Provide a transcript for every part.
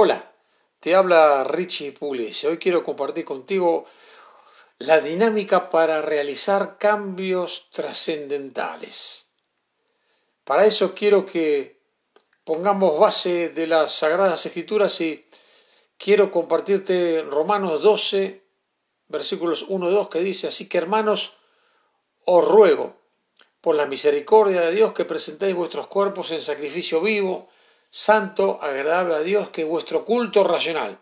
Hola, te habla Richie Pugliese. Hoy quiero compartir contigo la dinámica para realizar cambios trascendentales. Para eso quiero que pongamos base de las Sagradas Escrituras y quiero compartirte Romanos 12, versículos 1 y 2, que dice, así que hermanos, os ruego, por la misericordia de Dios, que presentéis vuestros cuerpos en sacrificio vivo, santo, agradable a Dios, que vuestro culto racional.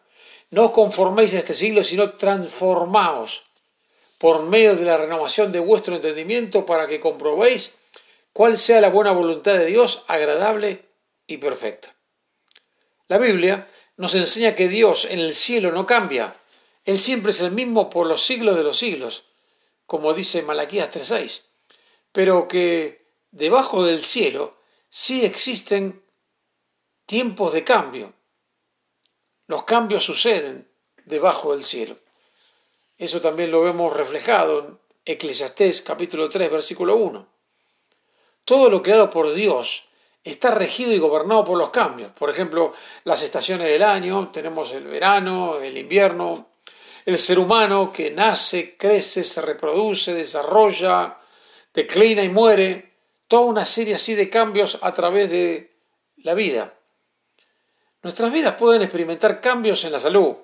No os conforméis a este siglo, sino transformaos por medio de la renovación de vuestro entendimiento para que comprobéis cuál sea la buena voluntad de Dios, agradable y perfecta. La Biblia nos enseña que Dios en el cielo no cambia. Él siempre es el mismo por los siglos de los siglos, como dice Malaquías 3.6, pero que debajo del cielo sí existen tiempos de cambio. Los cambios suceden debajo del cielo. Eso también lo vemos reflejado en Eclesiastés capítulo 3 versículo 1. Todo lo creado por Dios está regido y gobernado por los cambios. Por ejemplo, las estaciones del año, tenemos el verano, el invierno, el ser humano que nace, crece, se reproduce, desarrolla, declina y muere, toda una serie así de cambios a través de la vida. Nuestras vidas pueden experimentar cambios en la salud,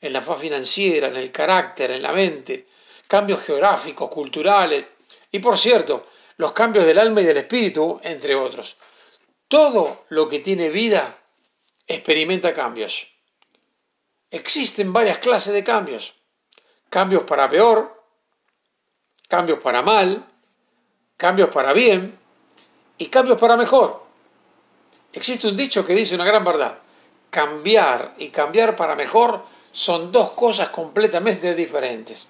en la faz financiera, en el carácter, en la mente, cambios geográficos, culturales y, por cierto, los cambios del alma y del espíritu, entre otros. Todo lo que tiene vida experimenta cambios. Existen varias clases de cambios. Cambios para peor, cambios para mal, cambios para bien y cambios para mejor. Existe un dicho que dice una gran verdad cambiar y cambiar para mejor son dos cosas completamente diferentes.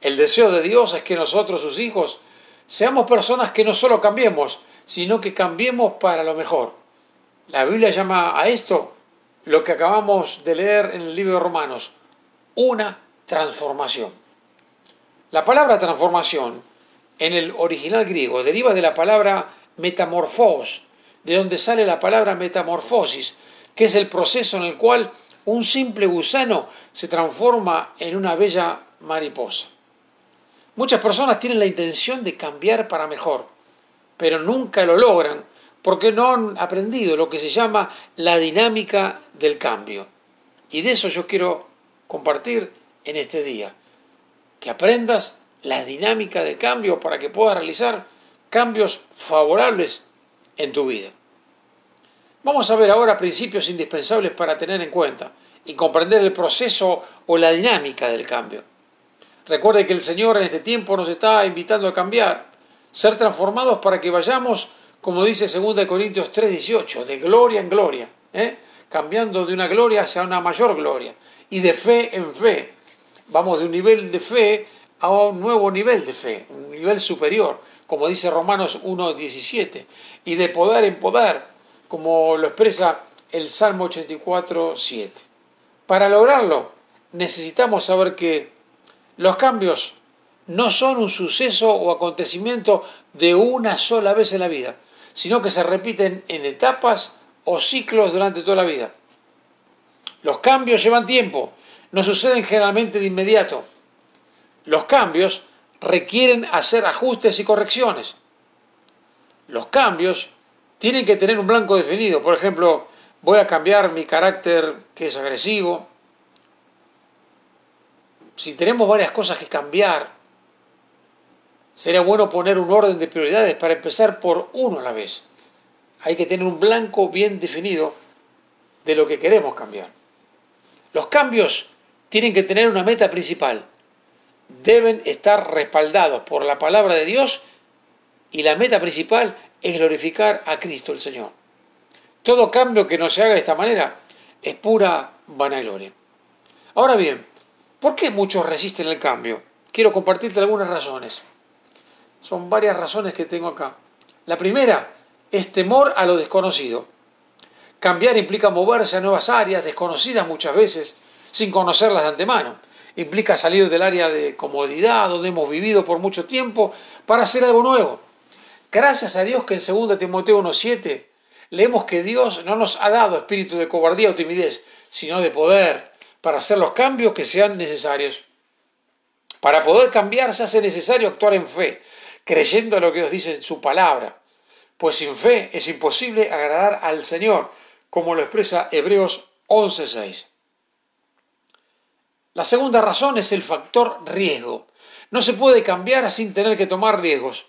El deseo de Dios es que nosotros, sus hijos, seamos personas que no solo cambiemos, sino que cambiemos para lo mejor. La Biblia llama a esto lo que acabamos de leer en el libro de Romanos, una transformación. La palabra transformación en el original griego deriva de la palabra metamorfos, de donde sale la palabra metamorfosis, que es el proceso en el cual un simple gusano se transforma en una bella mariposa. Muchas personas tienen la intención de cambiar para mejor, pero nunca lo logran porque no han aprendido lo que se llama la dinámica del cambio. Y de eso yo quiero compartir en este día. Que aprendas la dinámica del cambio para que puedas realizar cambios favorables en tu vida. Vamos a ver ahora principios indispensables para tener en cuenta y comprender el proceso o la dinámica del cambio. Recuerde que el Señor en este tiempo nos está invitando a cambiar, ser transformados para que vayamos, como dice 2 Corintios 3:18, de gloria en gloria, ¿eh? cambiando de una gloria hacia una mayor gloria y de fe en fe. Vamos de un nivel de fe a un nuevo nivel de fe, un nivel superior, como dice Romanos 1:17, y de poder en poder como lo expresa el Salmo 84, 7. Para lograrlo, necesitamos saber que los cambios no son un suceso o acontecimiento de una sola vez en la vida, sino que se repiten en etapas o ciclos durante toda la vida. Los cambios llevan tiempo, no suceden generalmente de inmediato. Los cambios requieren hacer ajustes y correcciones. Los cambios tienen que tener un blanco definido. Por ejemplo, voy a cambiar mi carácter que es agresivo. Si tenemos varias cosas que cambiar, sería bueno poner un orden de prioridades para empezar por uno a la vez. Hay que tener un blanco bien definido de lo que queremos cambiar. Los cambios tienen que tener una meta principal. Deben estar respaldados por la palabra de Dios y la meta principal es glorificar a Cristo el Señor. Todo cambio que no se haga de esta manera es pura vanagloria. Ahora bien, ¿por qué muchos resisten el cambio? Quiero compartirte algunas razones. Son varias razones que tengo acá. La primera es temor a lo desconocido. Cambiar implica moverse a nuevas áreas desconocidas muchas veces sin conocerlas de antemano. Implica salir del área de comodidad donde hemos vivido por mucho tiempo para hacer algo nuevo. Gracias a Dios que en 2 Timoteo 1.7 leemos que Dios no nos ha dado espíritu de cobardía o timidez, sino de poder para hacer los cambios que sean necesarios. Para poder cambiar se hace necesario actuar en fe, creyendo lo que Dios dice en su palabra, pues sin fe es imposible agradar al Señor, como lo expresa Hebreos 11.6. La segunda razón es el factor riesgo. No se puede cambiar sin tener que tomar riesgos.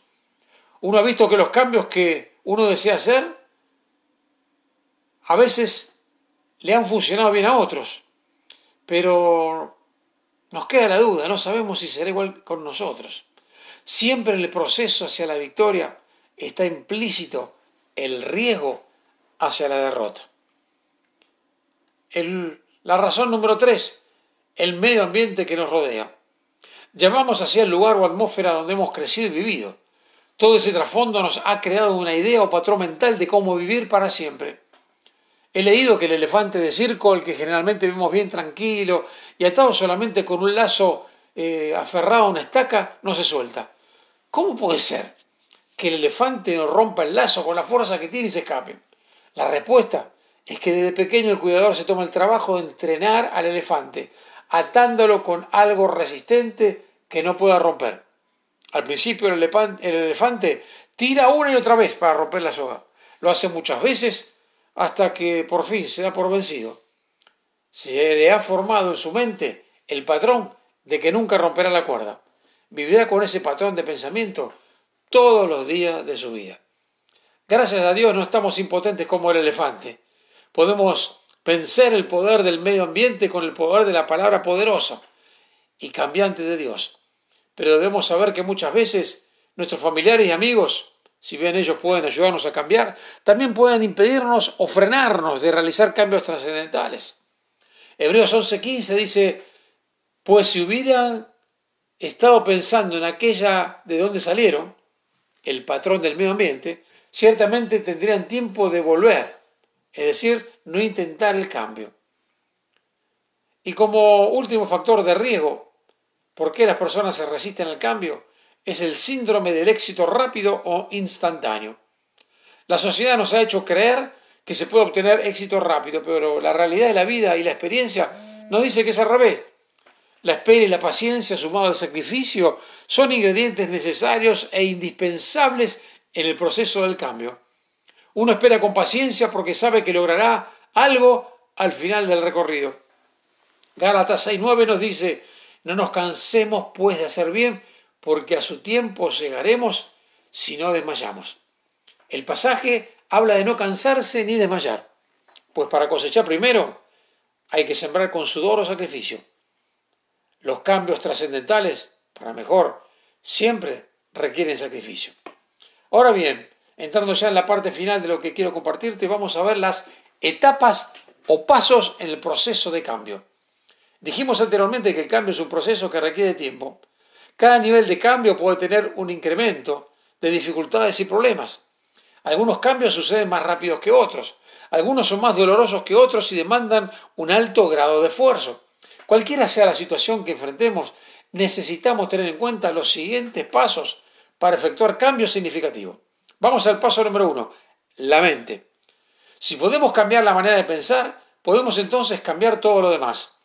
Uno ha visto que los cambios que uno desea hacer a veces le han funcionado bien a otros, pero nos queda la duda, no sabemos si será igual con nosotros. Siempre en el proceso hacia la victoria está implícito el riesgo hacia la derrota. la razón número tres, el medio ambiente que nos rodea. Llamamos hacia el lugar o atmósfera donde hemos crecido y vivido. Todo ese trasfondo nos ha creado una idea o patrón mental de cómo vivir para siempre. He leído que el elefante de circo, el que generalmente vemos bien tranquilo y atado solamente con un lazo eh, aferrado a una estaca, no se suelta. ¿Cómo puede ser que el elefante rompa el lazo con la fuerza que tiene y se escape? La respuesta es que desde pequeño el cuidador se toma el trabajo de entrenar al elefante, atándolo con algo resistente que no pueda romper. Al principio el elefante tira una y otra vez para romper la soga. Lo hace muchas veces hasta que por fin se da por vencido. Se le ha formado en su mente el patrón de que nunca romperá la cuerda. Vivirá con ese patrón de pensamiento todos los días de su vida. Gracias a Dios no estamos impotentes como el elefante. Podemos vencer el poder del medio ambiente con el poder de la palabra poderosa y cambiante de Dios. Pero debemos saber que muchas veces nuestros familiares y amigos, si bien ellos pueden ayudarnos a cambiar, también pueden impedirnos o frenarnos de realizar cambios trascendentales. Hebreos 11:15 dice, pues si hubieran estado pensando en aquella de donde salieron, el patrón del medio ambiente, ciertamente tendrían tiempo de volver es decir, no intentar el cambio. Y como último factor de riesgo, ¿por qué las personas se resisten al cambio? Es el síndrome del éxito rápido o instantáneo. La sociedad nos ha hecho creer que se puede obtener éxito rápido, pero la realidad de la vida y la experiencia nos dice que es al revés. La espera y la paciencia sumado al sacrificio son ingredientes necesarios e indispensables en el proceso del cambio. Uno espera con paciencia porque sabe que logrará algo al final del recorrido. Gálatas 6.9 nos dice, no nos cansemos pues de hacer bien, porque a su tiempo llegaremos si no desmayamos. El pasaje habla de no cansarse ni desmayar, pues para cosechar primero hay que sembrar con sudor o sacrificio. Los cambios trascendentales, para mejor, siempre requieren sacrificio. Ahora bien, entrando ya en la parte final de lo que quiero compartirte, vamos a ver las etapas o pasos en el proceso de cambio. Dijimos anteriormente que el cambio es un proceso que requiere tiempo. Cada nivel de cambio puede tener un incremento de dificultades y problemas. Algunos cambios suceden más rápidos que otros. Algunos son más dolorosos que otros y demandan un alto grado de esfuerzo. Cualquiera sea la situación que enfrentemos, necesitamos tener en cuenta los siguientes pasos para efectuar cambios significativos. Vamos al paso número uno, la mente. Si podemos cambiar la manera de pensar, podemos entonces cambiar todo lo demás.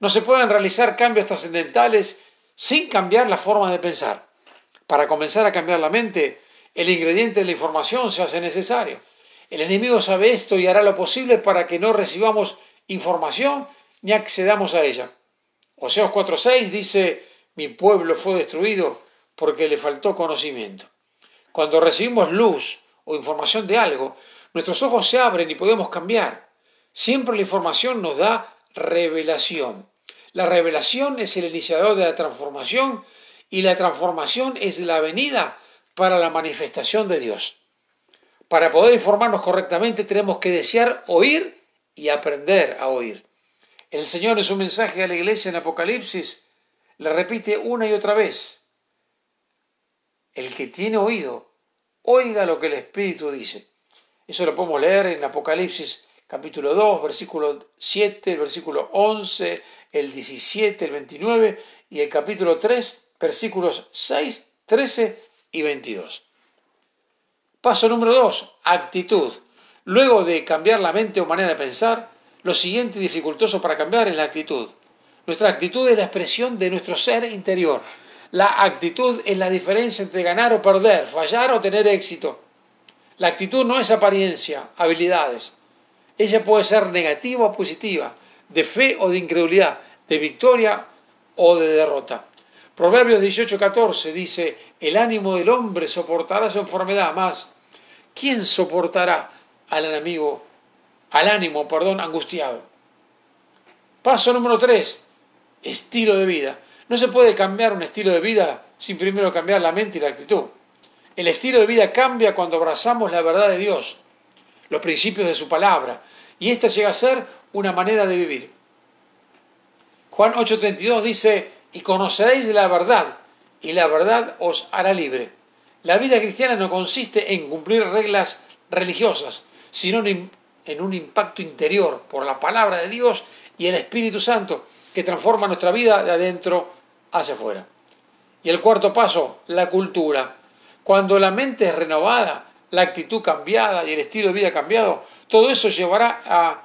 No se pueden realizar cambios trascendentales sin cambiar la forma de pensar. Para comenzar a cambiar la mente, el ingrediente de la información se hace necesario. El enemigo sabe esto y hará lo posible para que no recibamos información ni accedamos a ella. Oseos 4.6 dice, mi pueblo fue destruido porque le faltó conocimiento. Cuando recibimos luz o información de algo, nuestros ojos se abren y podemos cambiar. Siempre la información nos da revelación. La revelación es el iniciador de la transformación y la transformación es la venida para la manifestación de Dios. Para poder informarnos correctamente tenemos que desear oír y aprender a oír. El Señor en su mensaje a la iglesia en Apocalipsis le repite una y otra vez, el que tiene oído, oiga lo que el Espíritu dice. Eso lo podemos leer en Apocalipsis capítulo 2, versículo 7, el versículo 11, el 17, el 29 y el capítulo 3, versículos 6, 13 y 22. Paso número 2, actitud. Luego de cambiar la mente o manera de pensar, lo siguiente dificultoso para cambiar es la actitud. Nuestra actitud es la expresión de nuestro ser interior. La actitud es la diferencia entre ganar o perder, fallar o tener éxito. La actitud no es apariencia, habilidades. Ella puede ser negativa o positiva, de fe o de incredulidad, de victoria o de derrota. Proverbios 18:14 dice, el ánimo del hombre soportará su enfermedad, más ¿quién soportará al enemigo, al ánimo, perdón, angustiado? Paso número 3, estilo de vida. No se puede cambiar un estilo de vida sin primero cambiar la mente y la actitud. El estilo de vida cambia cuando abrazamos la verdad de Dios, los principios de su palabra, y esta llega a ser una manera de vivir. Juan 8:32 dice, y conoceréis la verdad, y la verdad os hará libre. La vida cristiana no consiste en cumplir reglas religiosas, sino en un impacto interior por la palabra de Dios y el Espíritu Santo que transforma nuestra vida de adentro hacia afuera. Y el cuarto paso, la cultura. Cuando la mente es renovada, la actitud cambiada y el estilo de vida cambiado, todo eso llevará a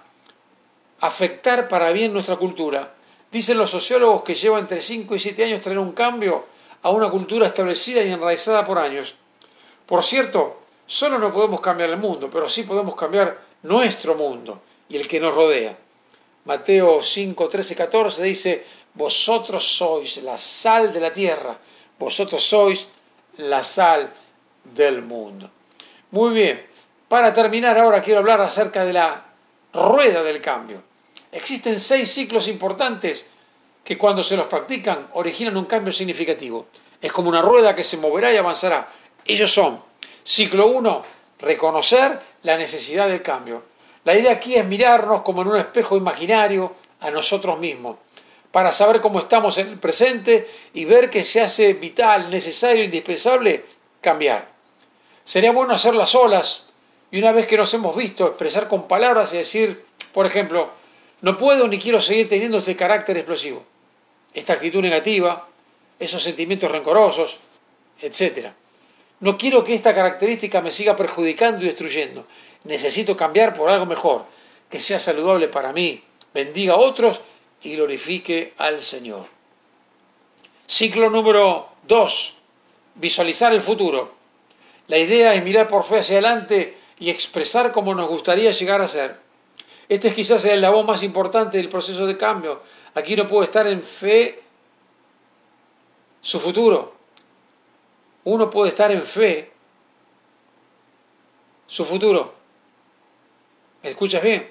afectar para bien nuestra cultura. Dicen los sociólogos que lleva entre 5 y 7 años traer un cambio a una cultura establecida y enraizada por años. Por cierto, solo no podemos cambiar el mundo, pero sí podemos cambiar nuestro mundo y el que nos rodea. Mateo 5, 13, 14 dice, vosotros sois la sal de la tierra, vosotros sois la sal del mundo. Muy bien, para terminar ahora quiero hablar acerca de la rueda del cambio. Existen seis ciclos importantes que cuando se los practican originan un cambio significativo. Es como una rueda que se moverá y avanzará. Ellos son, ciclo 1, reconocer la necesidad del cambio. La idea aquí es mirarnos como en un espejo imaginario a nosotros mismos, para saber cómo estamos en el presente y ver que se hace vital, necesario, indispensable cambiar. Sería bueno hacerlas solas y una vez que nos hemos visto expresar con palabras y decir, por ejemplo, no puedo ni quiero seguir teniendo este carácter explosivo, esta actitud negativa, esos sentimientos rencorosos, etc. No quiero que esta característica me siga perjudicando y destruyendo. Necesito cambiar por algo mejor, que sea saludable para mí, bendiga a otros y glorifique al Señor. Ciclo número 2. Visualizar el futuro. La idea es mirar por fe hacia adelante y expresar cómo nos gustaría llegar a ser. Este es quizás el voz más importante del proceso de cambio. Aquí no puede estar en fe su futuro. Uno puede estar en fe su futuro. ¿Me escuchas bien?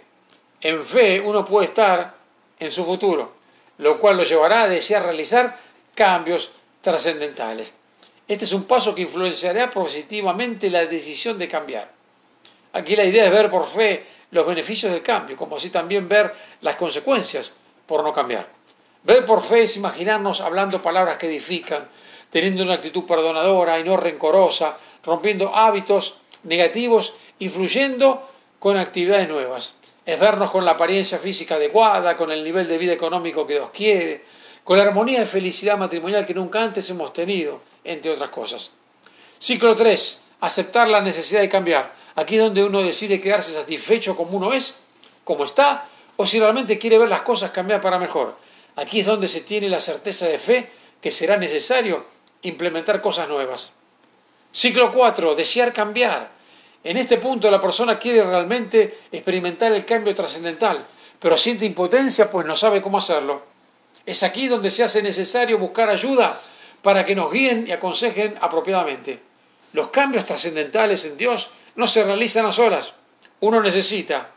En fe uno puede estar en su futuro, lo cual lo llevará a desear realizar cambios trascendentales. Este es un paso que influenciará positivamente la decisión de cambiar. Aquí la idea es ver por fe los beneficios del cambio, como así también ver las consecuencias por no cambiar. Ver por fe es imaginarnos hablando palabras que edifican, teniendo una actitud perdonadora y no rencorosa, rompiendo hábitos negativos, influyendo con actividades nuevas. Es vernos con la apariencia física adecuada, con el nivel de vida económico que Dios quiere, con la armonía de felicidad matrimonial que nunca antes hemos tenido, entre otras cosas. Ciclo 3. Aceptar la necesidad de cambiar. Aquí es donde uno decide quedarse satisfecho como uno es, como está, o si realmente quiere ver las cosas cambiar para mejor. Aquí es donde se tiene la certeza de fe que será necesario implementar cosas nuevas. Ciclo 4. Desear cambiar. En este punto la persona quiere realmente experimentar el cambio trascendental, pero siente impotencia pues no sabe cómo hacerlo. Es aquí donde se hace necesario buscar ayuda para que nos guíen y aconsejen apropiadamente. Los cambios trascendentales en Dios no se realizan a solas. Uno necesita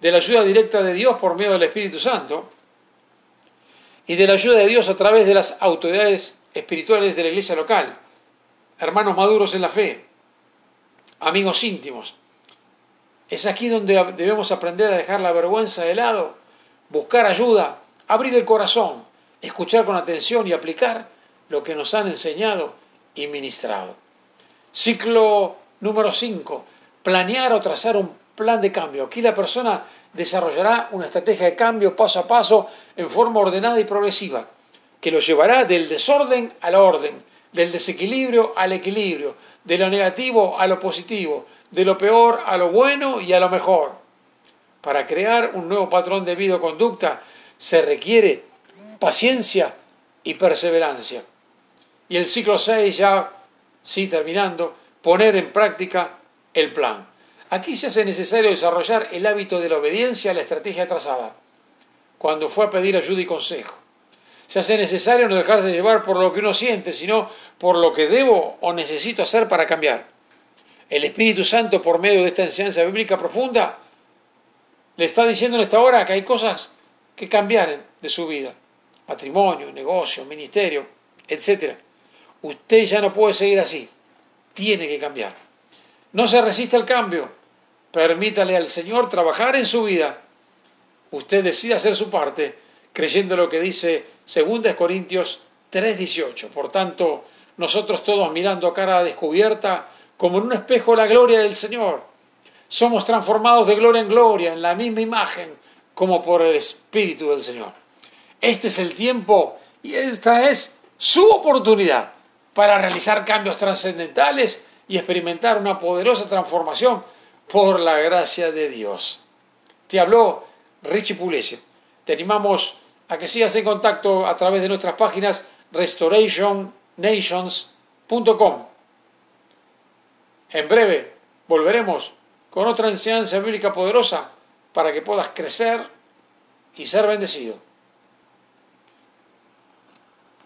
de la ayuda directa de Dios por medio del Espíritu Santo y de la ayuda de Dios a través de las autoridades espirituales de la iglesia local, hermanos maduros en la fe, amigos íntimos. Es aquí donde debemos aprender a dejar la vergüenza de lado, buscar ayuda, abrir el corazón, escuchar con atención y aplicar lo que nos han enseñado y ministrado. Ciclo número 5 planear o trazar un plan de cambio. Aquí la persona desarrollará una estrategia de cambio paso a paso en forma ordenada y progresiva, que lo llevará del desorden a la orden, del desequilibrio al equilibrio, de lo negativo a lo positivo, de lo peor a lo bueno y a lo mejor. Para crear un nuevo patrón de vida o conducta se requiere paciencia y perseverancia. Y el ciclo 6 ya, sí, terminando, poner en práctica el plan. Aquí se hace necesario desarrollar el hábito de la obediencia a la estrategia trazada, cuando fue a pedir ayuda y consejo. Se hace necesario no dejarse llevar por lo que uno siente, sino por lo que debo o necesito hacer para cambiar. El Espíritu Santo, por medio de esta enseñanza bíblica profunda, le está diciendo en esta hora que hay cosas que cambiar de su vida. Matrimonio, negocio, ministerio, etc. Usted ya no puede seguir así. Tiene que cambiar. No se resiste al cambio. Permítale al Señor trabajar en su vida. Usted decide hacer su parte, creyendo lo que dice 2 Corintios 3:18. Por tanto, nosotros todos mirando a cara descubierta, como en un espejo la gloria del Señor, somos transformados de gloria en gloria, en la misma imagen, como por el Espíritu del Señor. Este es el tiempo y esta es su oportunidad para realizar cambios trascendentales y experimentar una poderosa transformación por la gracia de Dios. Te habló Richie Pugliese. Te animamos a que sigas en contacto a través de nuestras páginas restorationnations.com. En breve volveremos con otra enseñanza bíblica poderosa para que puedas crecer y ser bendecido.